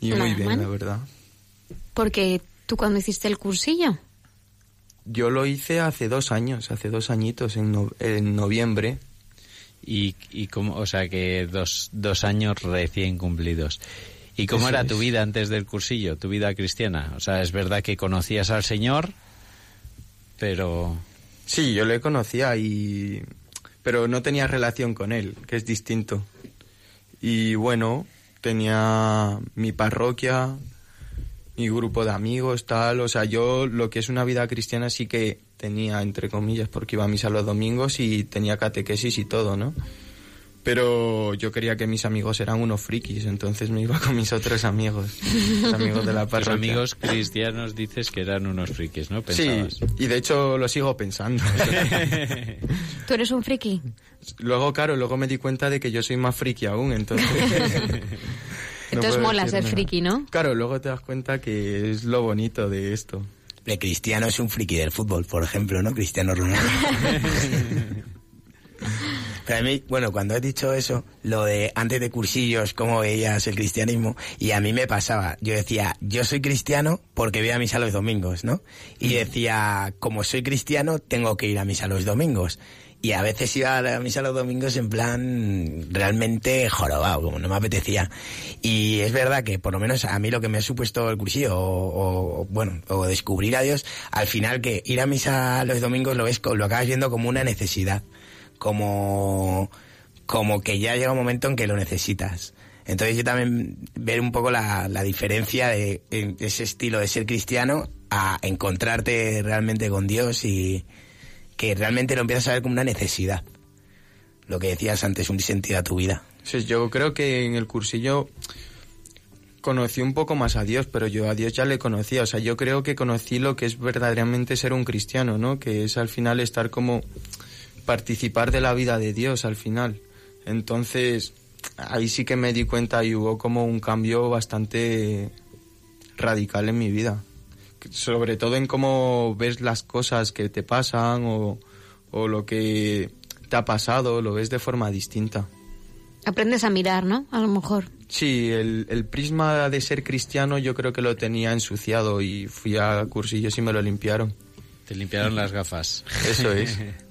S4: Y muy bien, la verdad.
S1: Porque tú cuando hiciste el cursillo.
S4: Yo lo hice hace dos años, hace dos añitos, en, no- en noviembre.
S2: y, y cómo, o sea que dos, dos años recién cumplidos. ¿Y cómo
S4: Eso
S2: era
S4: es.
S2: tu vida antes del cursillo, tu vida cristiana? O sea, es verdad que conocías al Señor, pero
S4: Sí, yo le conocía y... pero no tenía relación con él, que es distinto. Y bueno, tenía mi parroquia, mi grupo de amigos, tal. O sea, yo lo que es una vida cristiana sí que tenía, entre comillas, porque iba a misa los domingos y tenía catequesis y todo, ¿no? Pero yo quería que mis amigos eran unos frikis, entonces me iba con mis otros amigos, los amigos de la
S2: tus
S4: parroquia.
S2: amigos cristianos dices que eran unos frikis, ¿no?
S4: Sí,
S2: Pensabas.
S4: y de hecho lo sigo pensando.
S1: ¿Tú eres un friki?
S4: Luego, claro, luego me di cuenta de que yo soy más friki aún, entonces... no
S1: Entonces mola ser
S4: nada.
S1: friki, ¿no?
S4: Claro, luego te das cuenta que es lo bonito de esto.
S3: El cristiano es un friki del fútbol, por ejemplo, ¿no? Cristiano Ronaldo. Pero a mí, bueno, cuando has dicho eso, lo de antes de cursillos, cómo veías el cristianismo, y a mí me pasaba, yo decía, yo soy cristiano porque voy a misa los domingos, ¿no? Y decía, como soy cristiano, tengo que ir a misa los domingos. Y a veces iba a la misa los domingos en plan realmente jorobado, como no me apetecía. Y es verdad que por lo menos a mí lo que me ha supuesto el cursillo, o, o, bueno, o descubrir a Dios, al final que ir a misa los domingos lo ves, lo acabas viendo como una necesidad. Como, como que ya llega un momento en que lo necesitas. Entonces yo también ver un poco la, la diferencia de, ese estilo de ser cristiano a encontrarte realmente con Dios y que realmente lo empiezas a ver como una necesidad. Lo que decías antes, un sentido a tu vida.
S4: Sí, yo creo que en el cursillo conocí un poco más a Dios, pero yo a Dios ya le conocía. O sea, yo creo que conocí lo que es verdaderamente ser un cristiano, ¿no? Que es al final estar como participar de la vida de Dios al final. Entonces, ahí sí que me di cuenta y hubo como un cambio bastante radical en mi vida. Sobre todo en cómo ves las cosas que te pasan o, o lo que te ha pasado, lo ves de forma distinta.
S1: Aprendes a mirar, ¿no? A lo mejor.
S4: Sí, el, el prisma de ser cristiano yo creo que lo tenía ensuciado y fui a cursillos y me lo limpiaron.
S2: Te limpiaron las gafas.
S4: Eso es.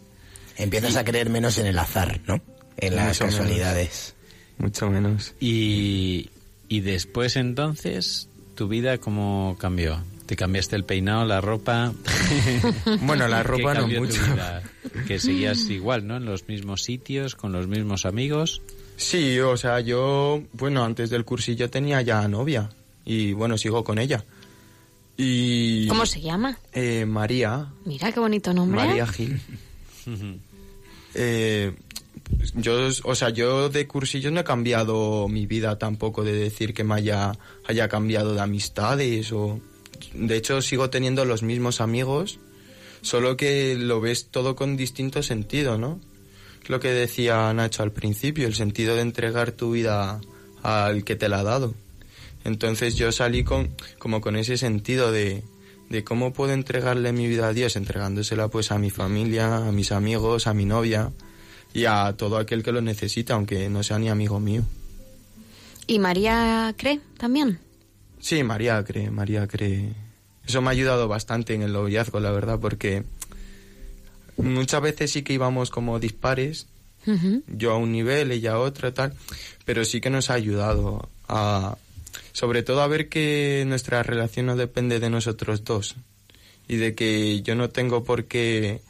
S3: Empiezas a creer menos en el azar, ¿no? En las
S4: Mucho menos.
S3: casualidades.
S4: Mucho menos.
S2: Y, y después entonces ¿Tu vida cómo cambió? ¿Te cambiaste el peinado, la ropa?
S4: Bueno, la
S2: ¿Qué
S4: ropa no mucho.
S2: vida? Que seguías igual, ¿no? En los mismos sitios, con los mismos amigos.
S4: Sí, o sea, yo, bueno, antes del cursillo tenía ya novia y bueno, sigo con ella. Y
S1: ¿Cómo se llama?
S4: eh, María,
S1: Mira qué bonito nombre. ¿eh?
S4: María Gil. Eh, yo, o sea, yo de cursillos no he cambiado mi vida tampoco de decir que me haya, haya cambiado de amistades o... De hecho, sigo teniendo los mismos amigos, solo que lo ves todo con distinto sentido, ¿no? Lo que decía Nacho al principio, el sentido de entregar tu vida al que te la ha dado. Entonces yo salí con, como con ese sentido de, de cómo puedo entregarle mi vida a Dios, entregándosela pues a mi familia, a mis amigos, a mi novia y a todo aquel que lo necesita, aunque no sea ni amigo mío.
S1: ¿Y María cree también?
S4: Sí, María cree, María cree. Eso me ha ayudado bastante en el noviazgo, la verdad, porque muchas veces sí que íbamos como dispares, yo a un nivel, ella a otro, tal, pero sí que nos ha ayudado a, sobre todo a ver que nuestra relación no depende de nosotros dos y de que yo no tengo por qué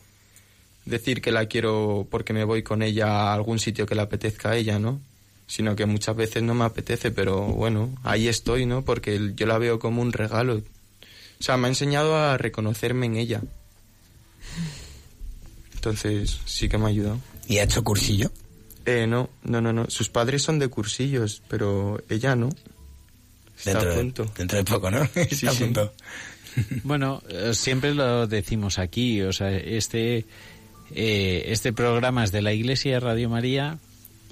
S4: decir que la quiero porque me voy con ella a algún sitio que le apetezca a ella, ¿no? Sino que muchas veces no me apetece, pero bueno, ahí estoy, ¿no? Porque yo la veo como un regalo. O sea, me ha enseñado a reconocerme en ella. Entonces, sí que me ha ayudado.
S3: ¿Y ha hecho cursillo?
S4: Eh, no, no, no, no. Sus padres son de cursillos, pero ella no. Está
S3: Dentro
S4: a
S3: de,
S4: punto.
S3: dentro de poco, ¿no? Está a
S4: sí.
S3: punto.
S2: Bueno, eh, siempre lo decimos aquí, o sea, este, eh, este programa es de la Iglesia de Radio María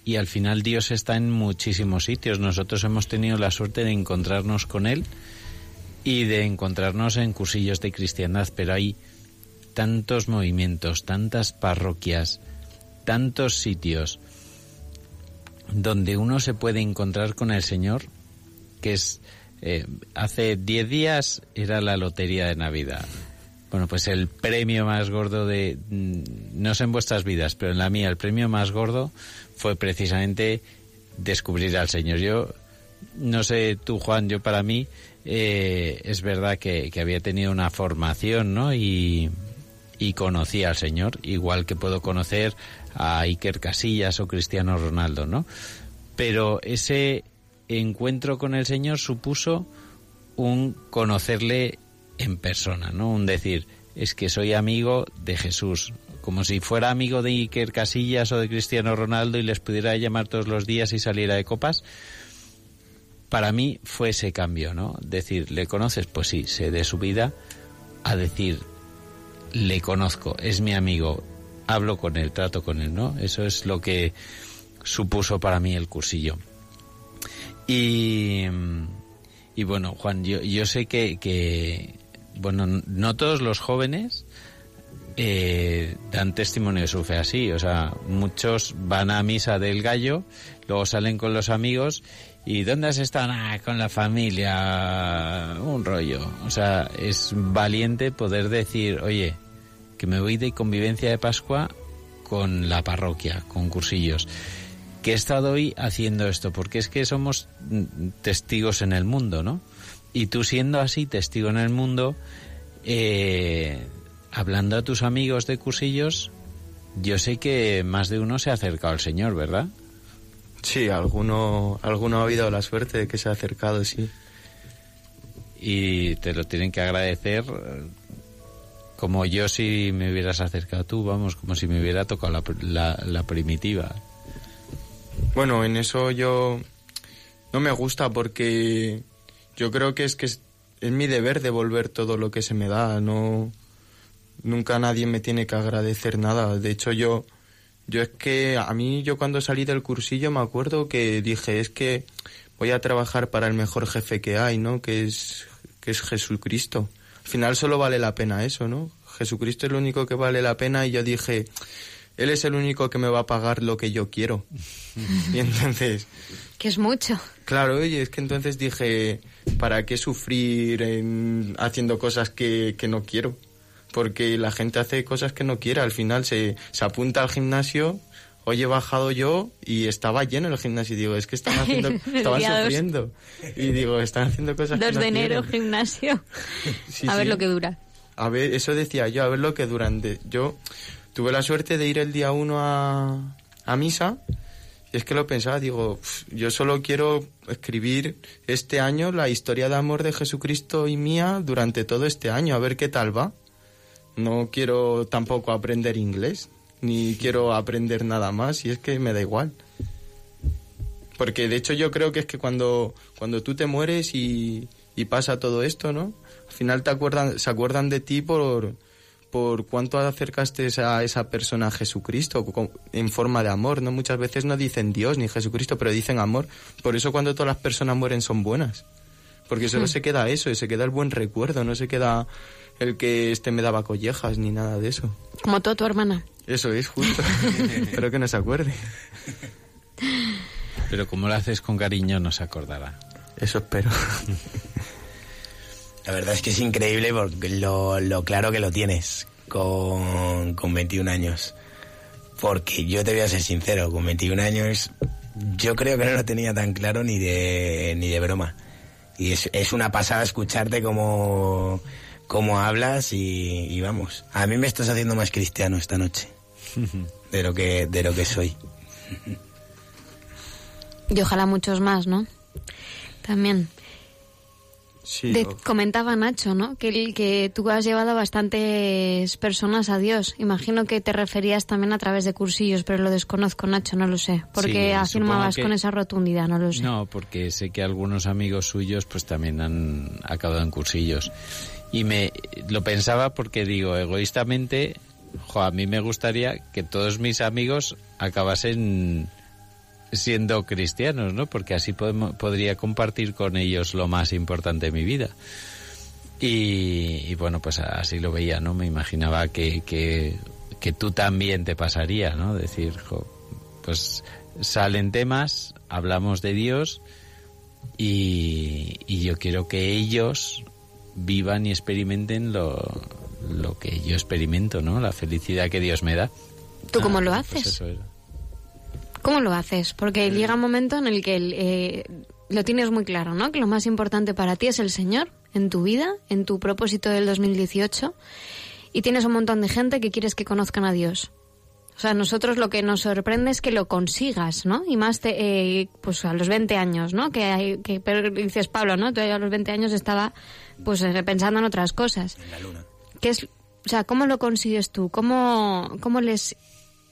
S2: y al final Dios está en muchísimos sitios. Nosotros hemos tenido la suerte de encontrarnos con Él y de encontrarnos en cursillos de cristiandad, pero hay tantos movimientos, tantas parroquias, tantos sitios donde uno se puede encontrar con el Señor, que es eh, hace 10 días era la lotería de Navidad. Bueno, pues el premio más gordo de, mm, no sé en vuestras vidas, pero en la mía el premio más gordo fue precisamente descubrir al Señor. Yo, no sé tú Juan, yo para mí eh, es verdad que, que había tenido una formación, ¿no? Y, y conocí al Señor, igual que puedo conocer a Iker Casillas o Cristiano Ronaldo, ¿no? Pero ese encuentro con el Señor supuso un conocerle en persona, ¿no? Un decir, es que soy amigo de Jesús, como si fuera amigo de Iker Casillas o de Cristiano Ronaldo y les pudiera llamar todos los días y saliera de copas. Para mí fue ese cambio, ¿no? Decir, ¿le conoces? Pues sí, sé de su vida, a decir, le conozco, es mi amigo, hablo con él, trato con él, ¿no? Eso es lo que supuso para mí el cursillo. Y, y bueno, Juan, yo, yo sé que, que, bueno, no todos los jóvenes eh, dan testimonio de su fe así. O sea, muchos van a misa del gallo, luego salen con los amigos y ¿dónde has estado? Ah, con la familia, un rollo. O sea, es valiente poder decir, oye, que me voy de convivencia de Pascua con la parroquia, con cursillos que he estado hoy haciendo esto, porque es que somos mm, testigos en el mundo, ¿no? Y tú siendo así testigo en el mundo, eh, hablando a tus amigos de cursillos, yo sé que más de uno se ha acercado al Señor, ¿verdad?
S4: Sí, alguno, alguno ha habido la suerte de que se ha acercado, sí.
S2: Y te lo tienen que agradecer como yo si me hubieras acercado tú, vamos, como si me hubiera tocado la, la, la primitiva.
S4: Bueno, en eso yo no me gusta porque yo creo que es que es, es, mi deber devolver todo lo que se me da. No, nunca nadie me tiene que agradecer nada. De hecho, yo, yo es que a mí yo cuando salí del cursillo me acuerdo que dije es que voy a trabajar para el mejor jefe que hay, ¿no? Que es que es Jesucristo. Al final solo vale la pena eso, ¿no? Jesucristo es lo único que vale la pena y yo dije él es el único que me va a pagar lo que yo quiero. y entonces...
S1: Que es mucho.
S4: Claro, oye, es que entonces dije, ¿para qué sufrir en, haciendo cosas que, que, no quiero? Porque la gente hace cosas que no quiere. Al final se, se apunta al gimnasio hoy he bajado yo y estaba lleno el gimnasio. Y digo, es que están haciendo, estaban sufriendo. Y digo, están haciendo cosas
S1: 2
S4: que no
S1: de enero,
S4: quieren.
S1: gimnasio.
S4: Sí,
S1: a ver
S4: sí.
S1: lo que dura.
S4: A ver, eso decía yo, a ver lo que durante... Yo tuve la suerte de ir el día uno a, a misa y es que lo pensaba, digo, "Pf, yo solo quiero escribir este año la historia de amor de Jesucristo y mía durante todo este año, a ver qué tal va. No quiero tampoco aprender inglés, ni quiero aprender nada más y es que me da igual. Porque de hecho yo creo que es que cuando, cuando tú te mueres y, y pasa todo esto, ¿no? Al final te acuerdan, se acuerdan de ti por, por cuánto acercaste a esa persona a Jesucristo en forma de amor, ¿no? Muchas veces no dicen Dios ni Jesucristo, pero dicen amor. Por eso cuando todas las personas mueren son buenas. Porque solo se queda eso, y se queda el buen recuerdo, no se queda el que este me daba collejas ni nada de eso.
S1: Como tú, tu hermana.
S4: Eso es justo. Espero que no se acuerde.
S2: Pero como lo haces con cariño, no se acordará.
S4: Eso espero.
S3: La verdad es que es increíble porque lo, lo claro que lo tienes con, con 21 años. Porque yo te voy a ser sincero, con 21 años yo creo que no lo tenía tan claro ni de, ni de broma. Y es, es una pasada escucharte como, como hablas y, y vamos. A mí me estás haciendo más cristiano esta noche de lo que, de lo que soy.
S1: Y ojalá muchos más, ¿no? También.
S4: Sí,
S1: De- comentaba Nacho, ¿no? Que, tú has llevado a bastantes personas a Dios. Imagino que te referías también a través de cursillos, pero lo desconozco, Nacho, no lo sé. Porque
S2: Sí,
S1: afirmabas
S2: que-
S1: con esa rotundidad, no lo sé.
S2: No, porque sé que algunos amigos suyos pues también han acabado en cursillos. Y me lo pensaba porque digo, egoístamente, jo, a mí me gustaría que todos mis amigos acabasen siendo cristianos, ¿no? Porque así podemo- podría compartir con ellos lo más importante de mi vida. Y, y bueno, pues así lo veía, ¿no? Me imaginaba que, que, que tú también te pasaría, ¿no? Decir, jo, pues salen temas, hablamos de Dios y, y yo quiero que ellos vivan y experimenten lo, lo que yo experimento, ¿no? La felicidad que Dios me da.
S1: ¿Tú cómo
S2: Ah,
S1: lo
S2: pues
S1: haces?
S2: eso era.
S1: ¿Cómo lo haces? Porque llega un momento en el que eh, lo tienes muy claro, ¿no? Que lo más importante para ti es el Señor en tu vida, en tu propósito del 2018, y tienes un montón de gente que quieres que conozcan a Dios. O sea, nosotros lo que nos sorprende es que lo consigas, ¿no? Y más te- eh, pues a los 20 años, ¿no? Que, hay, que pero dices Pablo, ¿no? Tú a los 20 años estaba pues eh, pensando en otras cosas. ¿Qué es, o sea, ¿cómo lo consigues tú? ¿Cómo, ¿Cómo les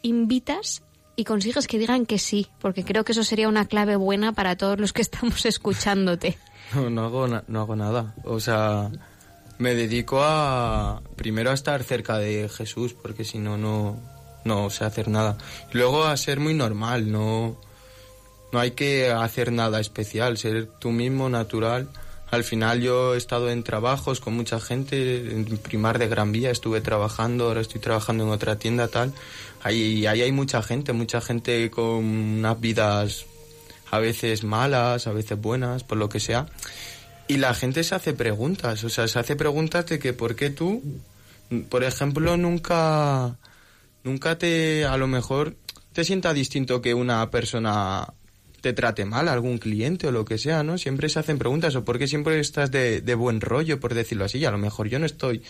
S1: invitas y consigues que digan que sí? Porque creo que eso sería una clave buena para todos los que estamos escuchándote.
S4: No, no hago, no hago nada. O sea, me dedico a primero a estar cerca de Jesús, porque si no, no, no sé hacer nada. Luego a ser muy normal, no, no hay que hacer nada especial, ser tú mismo, natural. Al final yo he estado en trabajos con mucha gente, en Primar de Gran Vía estuve trabajando, ahora estoy trabajando en otra tienda tal. Ahí, ahí hay mucha gente, mucha gente con unas vidas a veces malas, a veces buenas, por lo que sea. Y la gente se hace preguntas, o sea, se hace preguntas de que por qué tú, por ejemplo, nunca, nunca te, a lo mejor, te sienta distinto que una persona te trate mal, algún cliente o lo que sea, ¿no? Siempre se hacen preguntas, o por qué siempre estás de, de buen rollo, por decirlo así, y a lo mejor yo no estoy,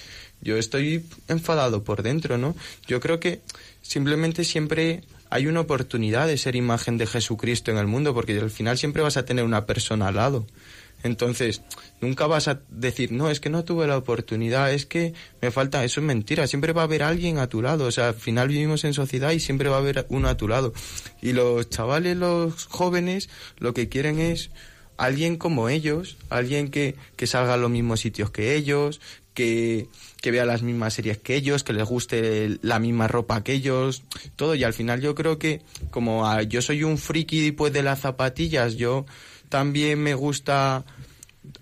S4: yo estoy enfadado por dentro, ¿no? Yo creo que simplemente siempre hay una oportunidad de ser imagen de Jesucristo en el mundo, porque al final siempre vas a tener una persona al lado. Entonces, nunca vas a decir, no, es que no tuve la oportunidad, es que me falta, eso es mentira, siempre va a haber alguien a tu lado, o sea, al final vivimos en sociedad y siempre va a haber uno a tu lado. Y los chavales, los jóvenes, lo que quieren es alguien como ellos, alguien que, que salga a los mismos sitios que ellos, que, que vea las mismas series que ellos, que les guste la misma ropa que ellos, todo. Y al final yo creo que como a- yo soy un friki pues de las zapatillas, yo también me gusta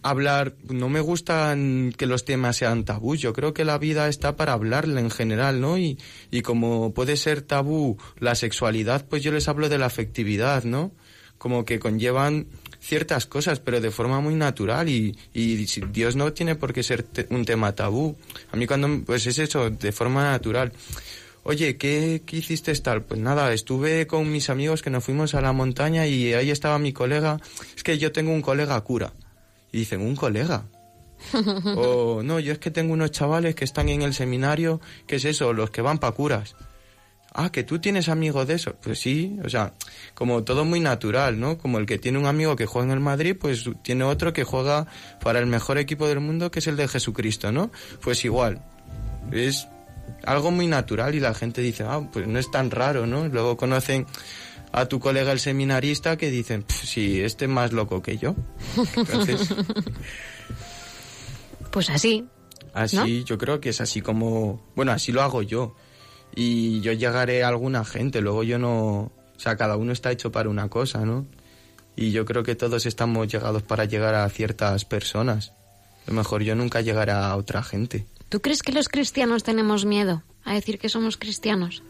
S4: hablar, no me gustan que los temas sean tabú, yo creo que la vida está para hablarla en general, ¿no? Y, y como puede ser tabú la sexualidad, pues yo les hablo de la afectividad, ¿no? Como que conllevan ciertas cosas, pero de forma muy natural y, y Dios no tiene por qué ser te- un tema tabú. A mí cuando, pues es eso, de forma natural. Oye, ¿qué, ¿qué hiciste tal? Pues nada, estuve con mis amigos que nos fuimos a la montaña y ahí estaba mi colega. Es que yo tengo un colega cura. Y dicen, ¿un colega? o no, yo es que tengo unos chavales que están en el seminario, ¿qué es eso? Los que van para curas. Ah, que tú tienes amigos de eso. Pues sí, o sea, como todo muy natural, ¿no? Como el que tiene un amigo que juega en el Madrid, pues tiene otro que juega para el mejor equipo del mundo, que es el de Jesucristo, ¿no? Pues igual. Es algo muy natural y la gente dice, ah, pues no es tan raro, ¿no? Luego conocen a tu colega el seminarista que dicen, sí, este es más loco que yo. Entonces,
S1: Pues así.
S4: Así, yo creo que es así como, bueno, así lo hago yo. Y yo llegaré a alguna gente, luego yo no, o sea, cada uno está hecho para una cosa, ¿no? Y yo creo que todos estamos llegados para llegar a ciertas personas. A lo mejor yo nunca llegaré a otra gente.
S1: ¿Tú crees que los cristianos tenemos miedo a decir que somos cristianos?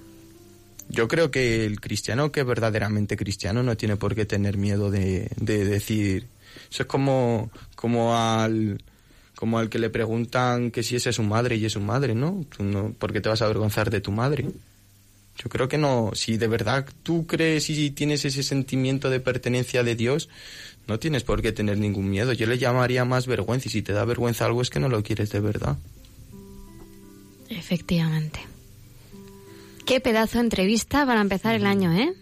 S4: Yo creo que el cristiano que es verdaderamente cristiano no tiene por qué tener miedo de, de decir... Eso es como, como al como al que le preguntan que si esa es su madre y es su madre, ¿no? Tú no ¿Por qué te vas a avergonzar de tu madre? Yo creo que no. Si de verdad tú crees y tienes ese sentimiento de pertenencia de Dios, no tienes por qué tener ningún miedo. Yo le llamaría más vergüenza y si te da vergüenza algo es que no lo quieres de verdad.
S1: Efectivamente. Qué pedazo de entrevista para empezar el año, ¿eh?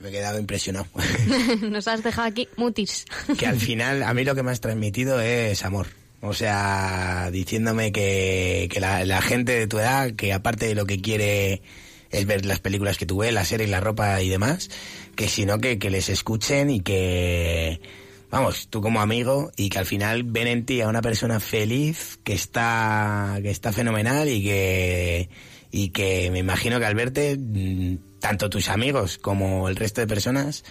S3: Me he quedado impresionado.
S1: Nos has dejado aquí mutis.
S3: que al final, a mí lo que me has transmitido es amor. O sea, diciéndome que, que la, la gente de tu edad, que aparte de lo que quiere es ver las películas que tú ves, la serie, la ropa y demás, que sino que, que les escuchen y que, vamos, tú como amigo y que al final ven en ti a una persona feliz, que está, que está fenomenal y que, y que me imagino que al verte, mm, tanto tus amigos como el resto de personas,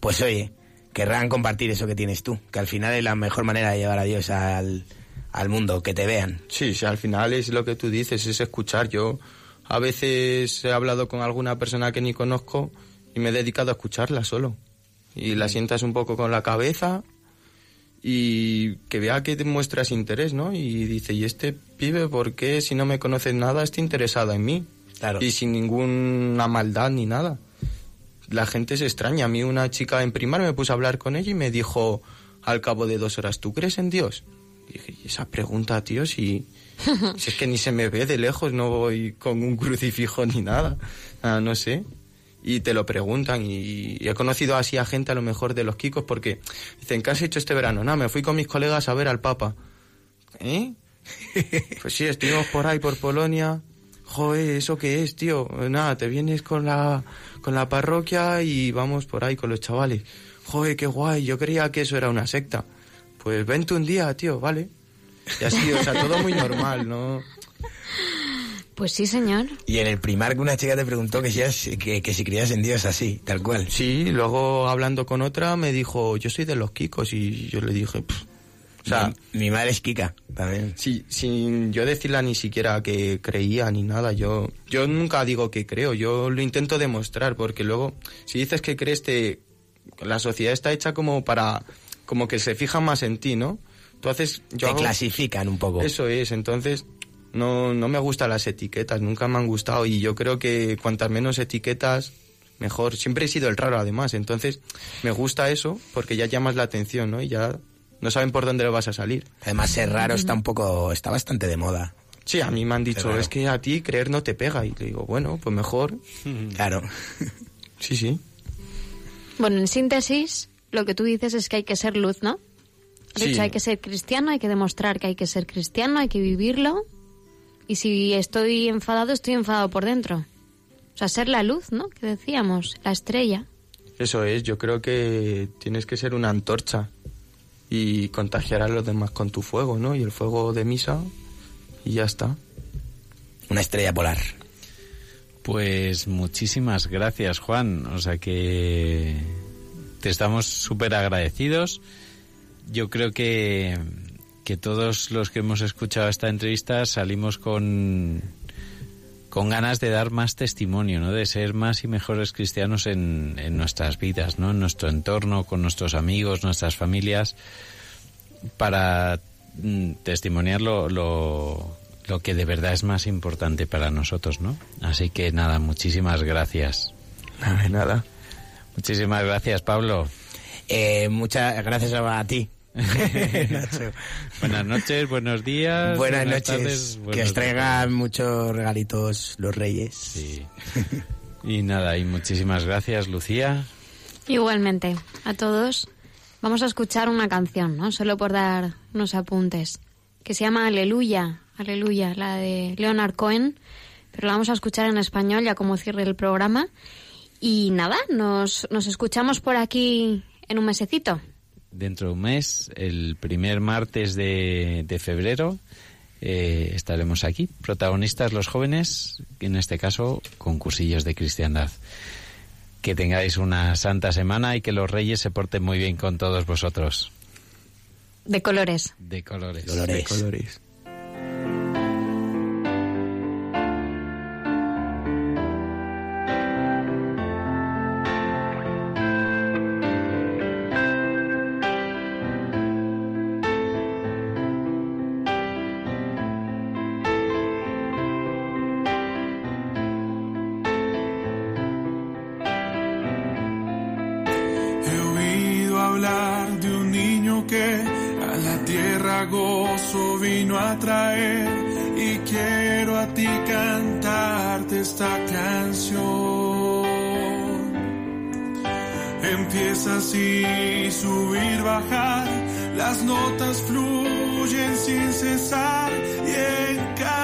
S3: pues oye, querrán compartir eso que tienes tú, que al final es la mejor manera de llevar a Dios al, al mundo, que te vean.
S4: Sí, sí, al final es lo que tú dices, es escuchar. Yo a veces he hablado con alguna persona que ni conozco y me he dedicado a escucharla solo. Y la sientas un poco con la cabeza y que vea que te muestras interés, ¿no? Y dice, ¿y este pibe por qué si no me conoces nada está interesada en mí?
S3: Claro.
S4: Y sin ninguna maldad ni nada. La gente se extraña. A mí una chica en primaria me puse a hablar con ella y me dijo al cabo de dos horas, ¿tú crees en Dios? Y dije, ¿y esa pregunta, tío, si, si es que ni se me ve de lejos, no voy con un crucifijo ni nada, Ah, no sé. Y te lo preguntan y, he conocido así a gente a lo mejor de los Kikos porque dicen, ¿qué has hecho este verano? Nada, me fui con mis colegas a ver al Papa. ¿Eh? pues sí, estuvimos por ahí, por Polonia. Joder, ¿eso qué es, tío? Nada, te vienes con la, con la parroquia y vamos por ahí con los chavales. Joder, qué guay, yo creía que eso era una secta. Pues vente un día, tío, ¿vale? Y así, o sea, todo muy normal, ¿no?
S1: Pues sí, señor.
S3: Y en el primar que una chica te preguntó que si, eras- que, que si creías en Dios así, tal cual.
S4: Sí, luego hablando con otra me dijo, yo soy de los Kikos y yo le dije, "Pff". o sea,
S3: mi, mi madre es Kika, también.
S4: Sí, sin yo decirla ni siquiera que creía ni nada, yo, yo nunca digo que creo, yo lo intento demostrar, porque luego, si dices que crees, te, la sociedad está hecha como para, como que se fija más en ti, ¿no? Entonces, yo
S3: Te
S4: hago-
S3: clasifican un poco.
S4: Eso es, entonces, no, no me gustan las etiquetas, nunca me han gustado, y yo creo que cuantas menos etiquetas, mejor. Siempre he sido el raro, además, entonces, me gusta eso, porque ya llamas la atención, ¿no? Y ya no saben por dónde le vas a salir.
S3: Además, ser raro está un poco, está bastante de moda.
S4: Sí, a mí me han dicho, es que a ti creer no te pega. Y le digo, bueno, pues mejor.
S3: Claro.
S4: Sí, sí.
S1: Bueno, en síntesis, lo que tú dices es que hay que ser luz, ¿no? De
S4: Sí.
S1: hecho, hay que ser cristiano, hay que demostrar que hay que ser cristiano, hay que vivirlo. Y si estoy enfadado, estoy enfadado por dentro. O sea, ser la luz, ¿no? Que decíamos, la estrella.
S4: Eso es, yo creo que tienes que ser una antorcha y contagiar a los demás con tu fuego, ¿no? Y el fuego de misa y ya está.
S3: Una estrella polar.
S2: Pues muchísimas gracias, Juan. O sea que te estamos súper agradecidos. Yo creo que, que todos los que hemos escuchado esta entrevista salimos con, con ganas de dar más testimonio, ¿no? De ser más y mejores cristianos en, en nuestras vidas, ¿no? En nuestro entorno, con nuestros amigos, nuestras familias, para mm, testimoniar lo, lo, lo que de verdad es más importante para nosotros, ¿no? Así que nada, muchísimas gracias.
S4: Nada, de nada.
S2: Muchísimas gracias, Pablo.
S3: Eh, muchas gracias a ti. Nacho.
S2: Buenas noches, buenos días.
S3: Buenas, noches.
S2: tardes,
S3: que os traigan muchos regalitos los reyes.
S2: Sí. Y nada, y muchísimas gracias, Lucía.
S1: Igualmente, a todos. Vamos a escuchar una canción, ¿no? Solo por dar unos apuntes. Que se llama Aleluya, Aleluya, la de Leonard Cohen. Pero la vamos a escuchar en español ya como cierre el programa. Y nada, nos, nos escuchamos por aquí en un mesecito.
S2: Dentro de un mes, el primer martes de, de febrero, eh, estaremos aquí, protagonistas los jóvenes, en este caso con cursillos de cristiandad. Que tengáis una santa semana y que los reyes se porten muy bien con todos vosotros.
S1: De colores.
S2: De colores.
S3: Colores.
S4: De colores.
S5: Empieza así, subir, bajar, las notas fluyen sin cesar y en cada